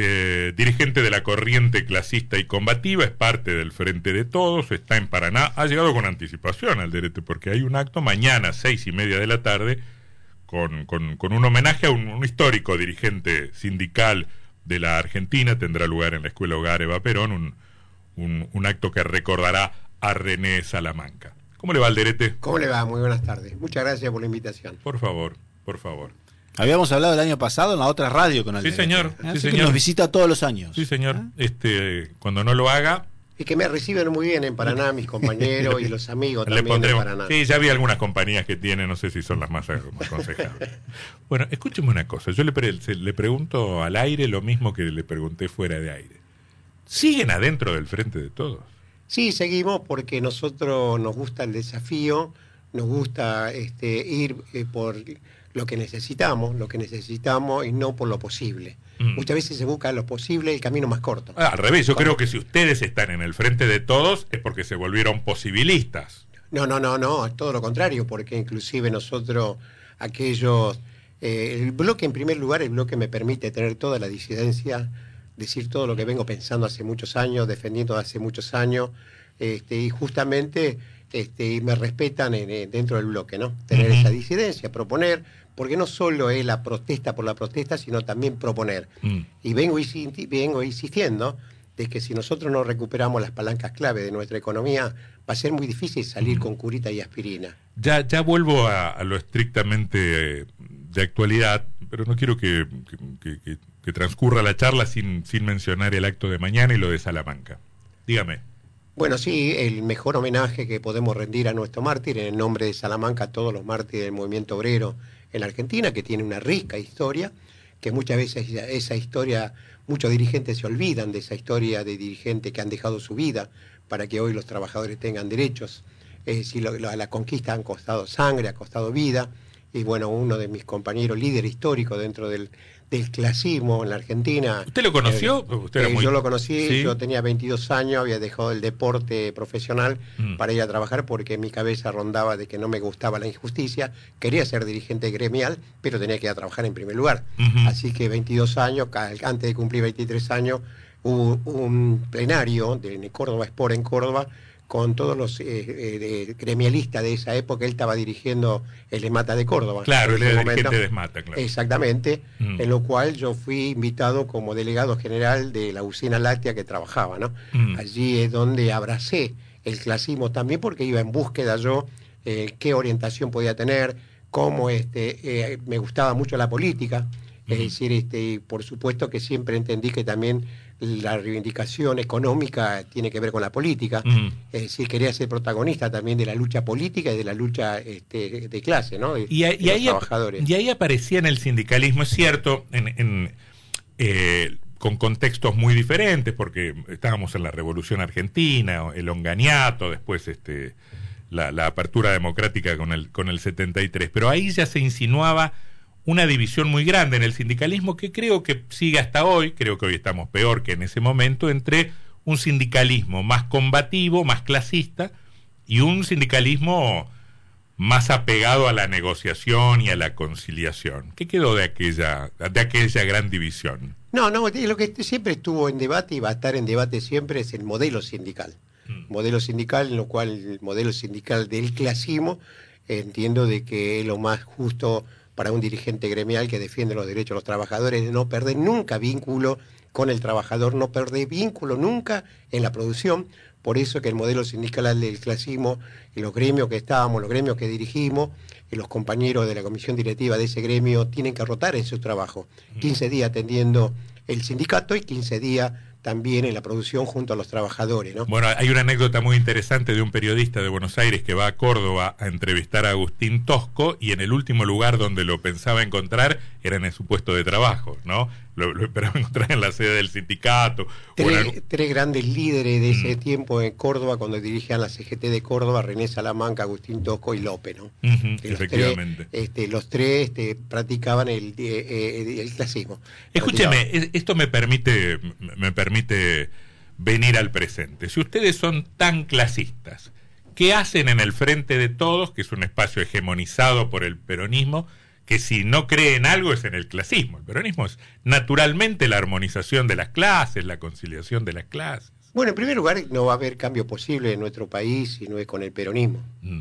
eh, dirigente de la corriente clasista y combativa, es parte del Frente de Todos, está en Paraná, ha llegado con anticipación al derecho porque hay un acto mañana, seis y media de la tarde, con, con, un homenaje a un, histórico dirigente sindical de la Argentina, tendrá lugar en la Escuela Hogar Eva Perón, un, un, acto que recordará a René Salamanca. ¿Cómo le va, Alderete? ¿Cómo le va? Muy buenas tardes. Muchas gracias por la invitación. Por favor, por favor. Habíamos hablado el año pasado en la otra radio con Alderete. Sí, señor. sí, señor. nos visita todos los años. Sí, señor. ¿Ah? Este, cuando no lo haga, y que me reciben muy bien en Paraná, mis compañeros y los amigos también de Paraná. Sí, ya vi algunas compañías que tienen, no sé si son las más aconsejables. bueno, escúcheme una cosa, yo le, le pregunto al aire lo mismo que le pregunté fuera de aire. ¿Siguen adentro del frente de todos? Sí, seguimos porque nosotros nos gusta el desafío, nos gusta este, ir eh, por lo que necesitamos, lo que necesitamos y no por lo posible. Mm. Muchas veces se busca lo posible, el camino más corto. Ah, al revés, yo creo que si ustedes están en el frente de todos es porque se volvieron posibilistas. No, no, no, no, todo lo contrario, porque inclusive nosotros, aquellos, eh, el bloque en primer lugar, el bloque me permite tener toda la disidencia, decir todo lo que vengo pensando hace muchos años, defendiendo hace muchos años, este, y justamente este, me respetan dentro del bloque, ¿no? Tener esa disidencia, proponer, porque no solo es la protesta por la protesta, sino también proponer. Mm. Y vengo, vengo insistiendo de que si nosotros no recuperamos las palancas clave de nuestra economía, va a ser muy difícil salir con curita y aspirina. Ya, ya vuelvo a, lo estrictamente de actualidad, pero no quiero que, que transcurra la charla sin, sin mencionar el acto de mañana y lo de Salamanca. Dígame. Bueno, sí, el mejor homenaje que podemos rendir a nuestro mártir en el nombre de Salamanca, a todos los mártires del movimiento obrero en la Argentina, que tiene una rica historia, que muchas veces esa historia, muchos dirigentes se olvidan de esa historia de dirigentes que han dejado su vida para que hoy los trabajadores tengan derechos. Es decir, la conquista han costado sangre, ha costado vida, y bueno, uno de mis compañeros, líder histórico dentro del, del clasismo en la Argentina. ¿Usted lo conoció? Eh, eh, yo lo conocí, yo tenía 22 años, había dejado el deporte profesional mm. para ir a trabajar porque mi cabeza rondaba de que no me gustaba la injusticia, quería ser dirigente gremial, pero tenía que ir a trabajar en primer lugar. Así que 22 años, antes de cumplir 23 años, hubo un plenario de Córdoba Sport en Córdoba con todos los eh, eh, gremialistas de esa época, él estaba dirigiendo el ESMATA de Córdoba. Claro, el dirigente de ESMATA, claro. Exactamente, mm. en lo cual yo fui invitado como delegado general de la usina láctea que trabajaba, ¿no? Mm. Allí es donde abracé el clasismo también porque iba en búsqueda yo eh, qué orientación podía tener, cómo este, me gustaba mucho la política, es decir, este, por supuesto que siempre entendí que también la reivindicación económica tiene que ver con la política, es decir, quería ser protagonista también de la lucha política y de la lucha este, de clase, ¿no? y, ahí, trabajadores. y ahí aparecía en el sindicalismo, es cierto, en, eh, con contextos muy diferentes, porque estábamos en la Revolución Argentina, el onganiato, después este, la, la apertura democrática con el, con el 73, pero ahí ya se insinuaba una división muy grande en el sindicalismo que creo que sigue hasta hoy, creo que hoy estamos peor que en ese momento, entre un sindicalismo más combativo, más clasista, y un sindicalismo más apegado a la negociación y a la conciliación. ¿Qué quedó de aquella, de aquella gran división? No, no, lo que siempre estuvo en debate y va a estar en debate siempre es el modelo sindical. Mm. Modelo sindical, en lo cual el modelo sindical del clasismo, entiendo de que es lo más justo para un dirigente gremial que defiende los derechos de los trabajadores, de no perder nunca vínculo con el trabajador, no perder vínculo nunca en la producción. Por eso que el modelo sindical del clasismo y los gremios que estábamos, los gremios que dirigimos, y los compañeros de la comisión directiva de ese gremio tienen que rotar en su trabajo. 15 días atendiendo el sindicato y 15 días también en la producción junto a los trabajadores. ¿no? Bueno, hay una anécdota muy interesante de un periodista de Buenos Aires que va a Córdoba a entrevistar a Agustín Tosco y en el último lugar donde lo pensaba encontrar era en su puesto de trabajo, ¿no? Lo, esperaba encontrar en la sede del sindicato. Tres, grandes líderes de ese mm. tiempo en Córdoba cuando dirigían la CGT de Córdoba, René Salamanca, Agustín Tosco y López, ¿no? efectivamente. Los tres, este, los tres este, practicaban el, eh, eh, el clasismo. Escúcheme, esto me permite, me permite venir al presente. Si ustedes son tan clasistas, ¿qué hacen en el frente de todos, que es un espacio hegemonizado por el peronismo? Que si no cree en algo es en el clasismo. El peronismo es naturalmente la armonización de las clases, la conciliación de las clases. Bueno, en primer lugar, no va a haber cambio posible en nuestro país si no es con el peronismo. Mm.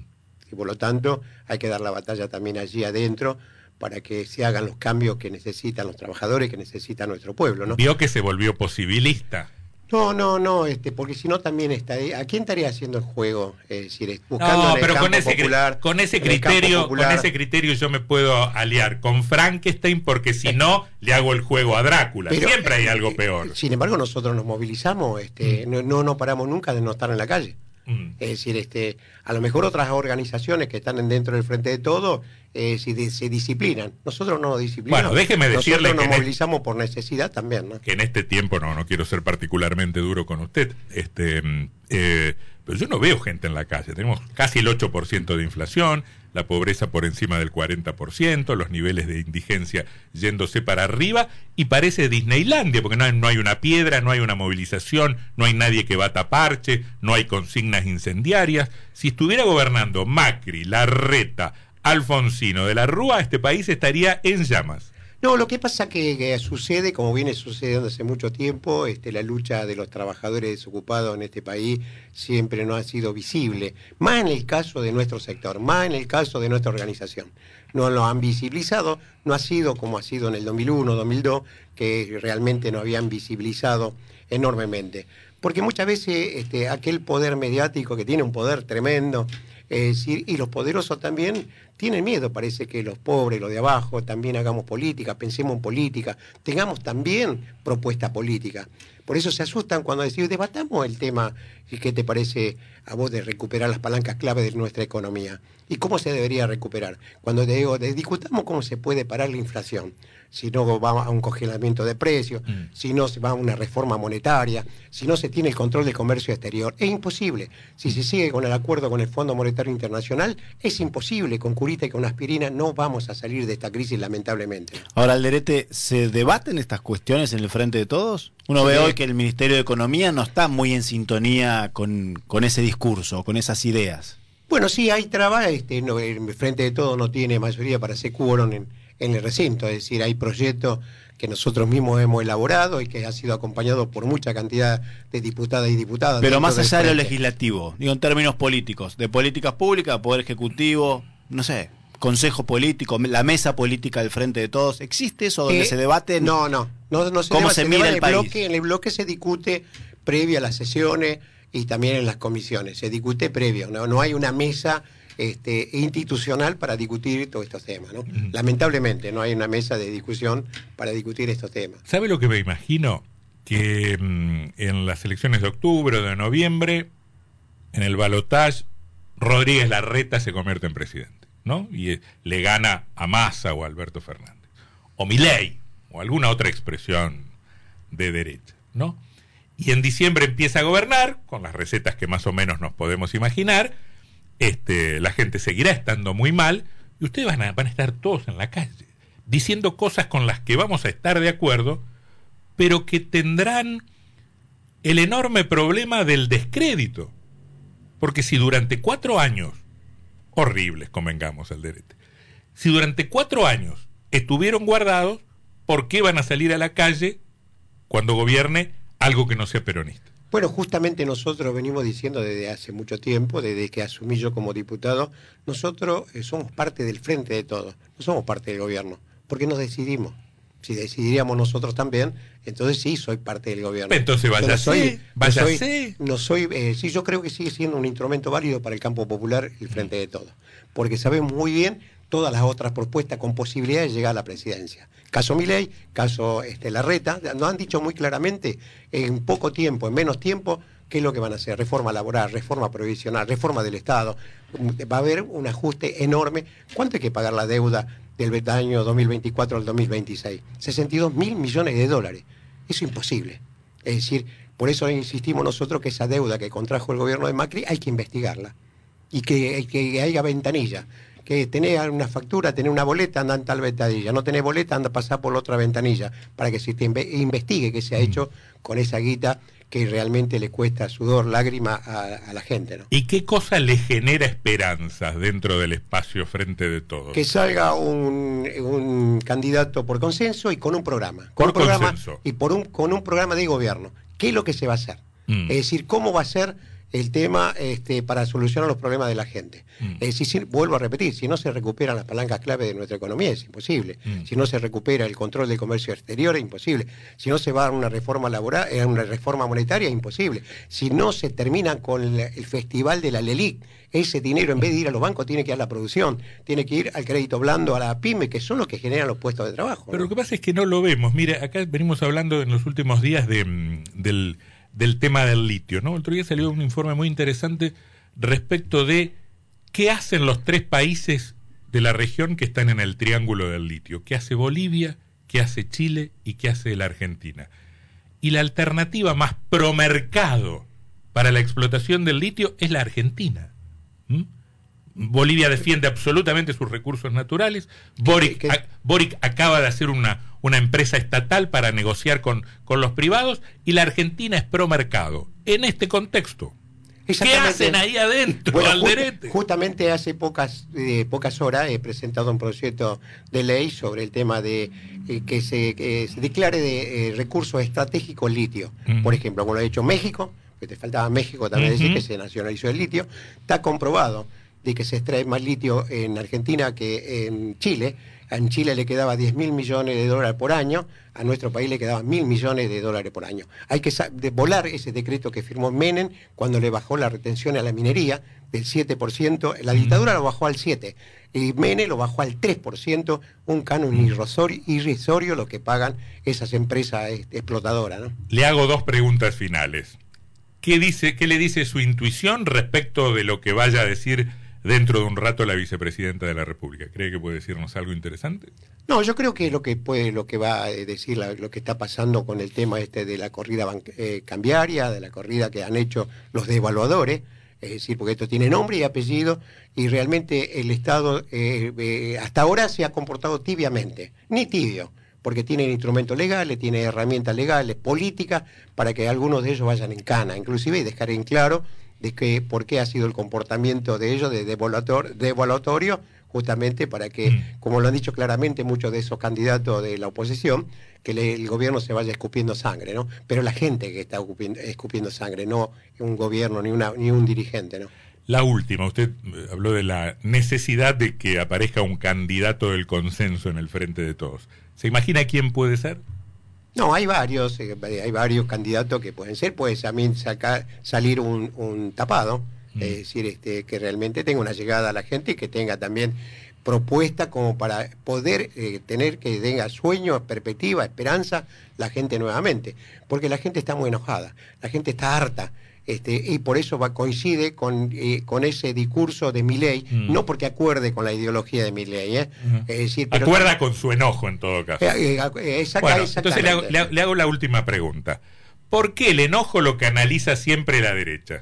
Y por lo tanto, hay que dar la batalla también allí adentro para que se hagan los cambios que necesitan los trabajadores, que necesita nuestro pueblo. ¿no? Vio que se volvió posibilista. No, no, no, este, porque si no también estaría. ¿A quién estaría haciendo el juego? Es decir, buscando no, pero con ese, con ese criterio, con ese criterio yo me puedo aliar con Frankenstein porque si no le hago el juego a Drácula. Siempre hay algo peor. Sin embargo, nosotros nos movilizamos, este, mm. no, no nos paramos nunca de no estar en la calle. Mm. Es decir, este, a lo mejor otras organizaciones que están dentro del frente de todo eh, si se disciplinan. Nosotros no nos disciplinamos. Bueno, déjeme decirle Nosotros nos movilizamos por necesidad también. ¿no? Que en este tiempo, no, no quiero ser particularmente duro con usted, este, mm, eh, pero yo no veo gente en la calle. Tenemos casi el 8% de inflación, la pobreza por encima del 40%, los niveles de indigencia yéndose para arriba y parece Disneylandia, porque no hay, no hay una piedra, no hay una movilización, no hay nadie que bata parche, no hay consignas incendiarias. Si estuviera gobernando Macri, Larreta, Alfonsino de la Rúa, este país estaría en llamas. No, lo que pasa que, que sucede, como viene sucediendo hace mucho tiempo, este, la lucha de los trabajadores desocupados en este país siempre no ha sido visible, más en el caso de nuestro sector, más en el caso de nuestra organización. No lo han visibilizado, no ha sido como ha sido en el 2001, 2002, que realmente no habían visibilizado enormemente. Porque muchas veces este, aquel poder mediático que tiene un poder tremendo, es decir, y los poderosos también tienen miedo, parece que los pobres, los de abajo, también hagamos política, pensemos en política, tengamos también propuesta política. Por eso se asustan cuando decimos, debatamos el tema, y qué te parece a vos de recuperar las palancas clave de nuestra economía. ¿Y cómo se debería recuperar? Cuando te digo, discutamos cómo se puede parar la inflación si no va a un congelamiento de precios, mm. si no se va a una reforma monetaria, si no se tiene el control del comercio exterior. Es imposible. Si se sigue con el acuerdo con el Fondo Monetario Internacional, es imposible. Con curita y con aspirina no vamos a salir de esta crisis, lamentablemente. Ahora, Alderete, ¿se debaten estas cuestiones en el frente de todos? Uno ve hoy que el Ministerio de Economía no está muy en sintonía con, con ese discurso, con esas ideas. Bueno, sí, hay trabajo. Este, el Frente de Todos no tiene mayoría para hacer quórum en, en el recinto, es decir, hay proyectos que nosotros mismos hemos elaborado y que ha sido acompañado por mucha cantidad de diputadas y diputadas. Pero más allá de lo legislativo, digo en términos políticos, de políticas públicas, poder ejecutivo, no sé, consejo político, la mesa política del frente de todos, ¿existe eso donde eh, se debate? No, no, no, se ¿Cómo se, mira el, país? en el bloque se discute previa a las sesiones y también en las comisiones, se discute previo, no, no hay una mesa este, institucional para discutir todos estos temas. ¿no? Lamentablemente no hay una mesa de discusión para discutir estos temas. ¿Sabe lo que me imagino? Que mm, en las elecciones de octubre o de noviembre, en el balotaje, Rodríguez Larreta se convierte en presidente, ¿no? Y eh, le gana a Massa o a Alberto Fernández. O Milei, o alguna otra expresión de derecha, ¿no? Y en diciembre empieza a gobernar, con las recetas que más o menos nos podemos imaginar, este, la gente seguirá estando muy mal y ustedes van a, van a estar todos en la calle diciendo cosas con las que vamos a estar de acuerdo, pero que tendrán el enorme problema del descrédito. Porque si durante cuatro años, horribles, convengamos al derecho, si durante cuatro años estuvieron guardados, ¿por qué van a salir a la calle cuando gobierne algo que no sea peronista? Bueno, justamente nosotros venimos diciendo desde hace mucho tiempo, desde que asumí yo como diputado, nosotros eh, somos parte del frente de todos, no somos parte del gobierno, porque nos decidimos. Si decidiríamos nosotros también, entonces sí soy parte del gobierno. Entonces vaya no soy, vaya no soy, no soy eh, sí, yo creo que sigue siendo un instrumento válido para el campo popular el frente de todos, porque sabemos muy bien todas las otras propuestas con posibilidad de llegar a la presidencia. Caso Milei, caso este, Larreta, nos han dicho muy claramente en poco tiempo, en menos tiempo, qué es lo que van a hacer. Reforma laboral, reforma provisional, reforma del Estado. Va a haber un ajuste enorme. ¿Cuánto hay que pagar la deuda del año 2024 al 2026? 62 mil millones de dólares. Eso es imposible. Es decir, por eso insistimos nosotros que esa deuda que contrajo el gobierno de Macri hay que investigarla y que, que haya ventanilla que tenés una factura, tenés una boleta, anda en tal ventanilla. No tenés boleta, anda a pasar por la otra ventanilla para que se te investigue qué se ha mm. hecho con esa guita que realmente le cuesta sudor, lágrima a, la gente. ¿no? ¿Y qué cosa le genera esperanzas dentro del espacio frente de todos? Que salga un, candidato por consenso y con un programa. Con por programa consenso. Y por un, con un programa de gobierno. ¿Qué es lo que se va a hacer? Mm. Es decir, cómo va a ser el tema este, para solucionar los problemas de la gente. Mm. Es decir, vuelvo a repetir, si no se recuperan las palancas clave de nuestra economía es imposible. Mm. Si no se recupera el control del comercio exterior es imposible. Si no se va a una reforma laboral, a eh, una reforma monetaria es imposible. Si no se termina con el, festival de la LELIC, ese dinero en vez de ir a los bancos tiene que ir a la producción, tiene que ir al crédito blando, a la pyme, que son los que generan los puestos de trabajo. Pero lo que pasa es que no lo vemos. Mire, acá venimos hablando en los últimos días de, mm, del del tema del litio. ¿no? El otro día salió un informe muy interesante respecto de qué hacen los tres países de la región que están en el triángulo del litio. ¿Qué hace Bolivia? ¿Qué hace Chile? ¿Y qué hace la Argentina? Y la alternativa más promercado para la explotación del litio es la Argentina. Bolivia defiende absolutamente sus recursos naturales. Boric, Boric acaba de hacer una, una empresa estatal para negociar con, con los privados y la Argentina es pro mercado. En este contexto, ¿Qué hacen ahí adentro, justamente hace pocas, eh, pocas horas he presentado un proyecto de ley sobre el tema de eh, que, se, declare de eh, recurso estratégico el litio. Por ejemplo, como lo ha hecho México, que te faltaba México también decir que se nacionalizó el litio, está comprobado de que se extrae más litio en Argentina que en Chile en Chile le quedaba 10 mil millones de dólares por año, a nuestro país le quedaban mil millones de dólares por año. Hay que volar ese decreto que firmó Menem cuando le bajó la retención a la minería del 7%, la dictadura lo bajó al 7%, y Menem lo bajó al 3%, un canon irrisorio lo que pagan esas empresas explotadoras. Le hago dos preguntas finales. ¿Qué, dice, ¿Qué le dice su intuición respecto de lo que vaya a decir dentro de un rato la vicepresidenta de la República. ¿Cree que puede decirnos algo interesante? No, yo creo que lo que puede, lo que va a decir lo que está pasando con el tema este de la corrida eh, cambiaria, de la corrida que han hecho los devaluadores, es decir, porque esto tiene nombre y apellido, y realmente el Estado eh, eh, hasta ahora se ha comportado tibiamente, ni tibio, porque tiene instrumentos legales, tiene herramientas legales, políticas, para que algunos de ellos vayan en cana, inclusive y dejar en claro de que, por qué ha sido el comportamiento de ellos de devaluatorio, justamente para que, mm. como lo han dicho claramente muchos de esos candidatos de la oposición, que el gobierno se vaya escupiendo sangre, ¿no? Pero la gente que está escupiendo, sangre, no un gobierno ni, una, ni un dirigente, ¿no? La última, usted eh, habló de la necesidad de que aparezca un candidato del consenso en el frente de todos. ¿Se imagina quién puede ser? No, hay varios, eh, hay varios candidatos que pueden ser, puede también sacar, salir un, tapado, mm. es decir, este, que realmente tenga una llegada a la gente y que tenga también propuesta como para poder eh, tener que tenga sueño, perspectiva, esperanza la gente nuevamente, porque la gente está muy enojada, la gente está harta este, y por eso va, coincide con, eh, con ese discurso de Milley, mm. no porque acuerde con la ideología de Milley, ¿eh? es decir, acuerda con su enojo en todo caso. Eh, entonces le hago la última pregunta. ¿Por qué el enojo lo canaliza siempre la derecha?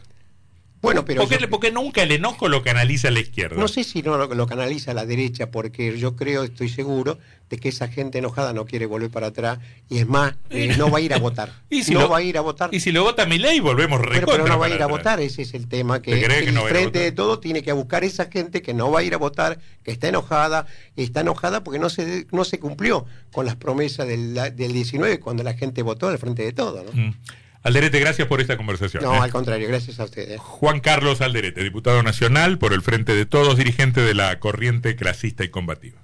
Bueno, pero porque, nunca el enojo lo canaliza la izquierda. No sé si no lo, canaliza la derecha, porque yo creo, estoy seguro, de que esa gente enojada no quiere volver para atrás y es más, eh, no va a ir a votar. ¿Y si no va a ir a votar. Y si lo vota mi ley, volvemos pero, pero no va a ir a votar, ese es el tema que, el frente de todo tiene que buscar esa gente que no va a ir a votar, que está enojada, y está enojada porque no se, no se cumplió con las promesas del, del 19 cuando la gente votó al frente de todo. ¿no? Mm. Alderete, gracias por esta conversación. No, ¿eh? al contrario, gracias a ustedes. Juan Carlos Alderete, diputado nacional por el Frente de Todos, dirigente de la corriente clasista y combativa.